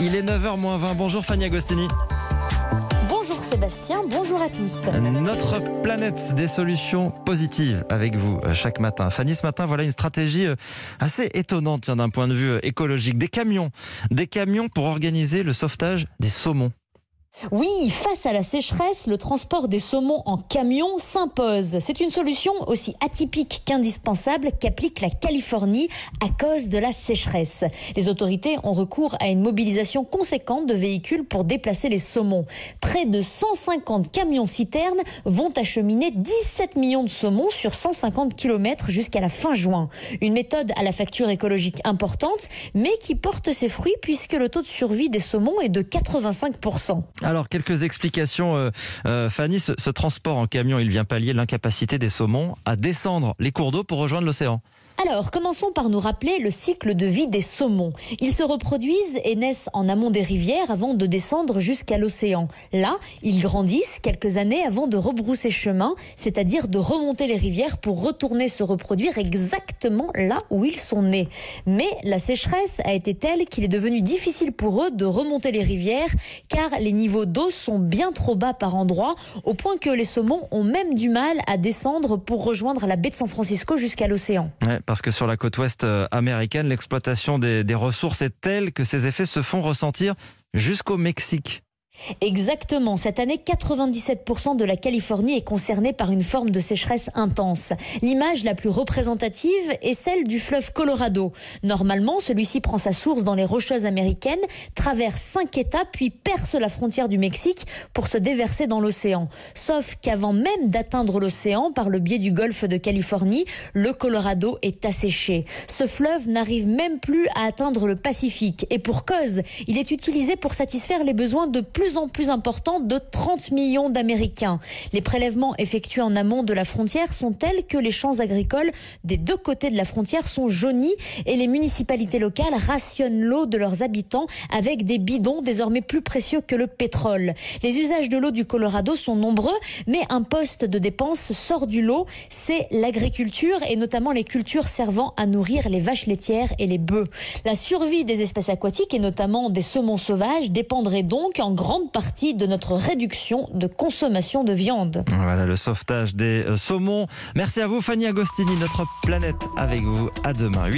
Il est 9h20. Bonjour Fanny Agostini. Bonjour Sébastien, bonjour à tous. Notre planète des solutions positives avec vous euh, chaque matin. Fanny, ce matin, voilà une stratégie euh, assez étonnante d'un point de vue euh, écologique. Des camions, des camions pour organiser le sauvetage des saumons. Oui, face à la sécheresse, le transport des saumons en camion s'impose. C'est une solution aussi atypique qu'indispensable qu'applique la Californie à cause de la sécheresse. Les autorités ont recours à une mobilisation conséquente de véhicules pour déplacer les saumons. Près de 150 camions citernes vont acheminer 17 millions de saumons sur 150 km jusqu'à la fin juin. Une méthode à la facture écologique importante, mais qui porte ses fruits puisque le taux de survie des saumons est de 85%. Alors, quelques explications, euh, euh, Fanny. Ce, ce transport en camion, il vient pallier l'incapacité des saumons à descendre les cours d'eau pour rejoindre l'océan. Alors, commençons par nous rappeler le cycle de vie des saumons. Ils se reproduisent et naissent en amont des rivières avant de descendre jusqu'à l'océan. Là, ils grandissent quelques années avant de rebrousser chemin, c'est-à-dire de remonter les rivières pour retourner se reproduire exactement là où ils sont nés. Mais la sécheresse a été telle qu'il est devenu difficile pour eux de remonter les rivières car les niveaux d'eau sont bien trop bas par endroits, au point que les saumons ont même du mal à descendre pour rejoindre la baie de San Francisco jusqu'à l'océan. Parce que sur la côte ouest euh, américaine, l'exploitation des, ressources est telle que ces effets se font ressentir jusqu'au Mexique. Exactement. Cette année, 97% de la Californie est concernée par une forme de sécheresse intense. L'image la plus représentative est celle du fleuve Colorado. Normalement, celui-ci prend sa source dans les Rocheuses américaines, traverse cinq États, puis perce la frontière du Mexique pour se déverser dans l'océan. Sauf qu'avant même d'atteindre l'océan, par le biais du golfe de Californie, le Colorado est asséché. Ce fleuve n'arrive même plus à atteindre le Pacifique. Et pour cause, il est utilisé pour satisfaire les besoins de plus en plus importants de 30 millions d'Américains. Les prélèvements effectués en amont de la frontière sont tels que les champs agricoles des deux côtés de la frontière sont jaunis et les municipalités locales rationnent l'eau de leurs habitants avec des bidons désormais plus précieux que le pétrole. Les usages de l'eau du Colorado sont nombreux, mais un poste de dépense sort du lot, c'est l'agriculture et notamment les cultures servant à nourrir les vaches laitières et les bœufs. La survie des espèces aquatiques et notamment des saumons sauvages dépendrait donc en grande partie de notre réduction de consommation de viande. Voilà le sauvetage des euh, saumons. Merci à vous Fanny Agostini, notre planète avec vous. À demain.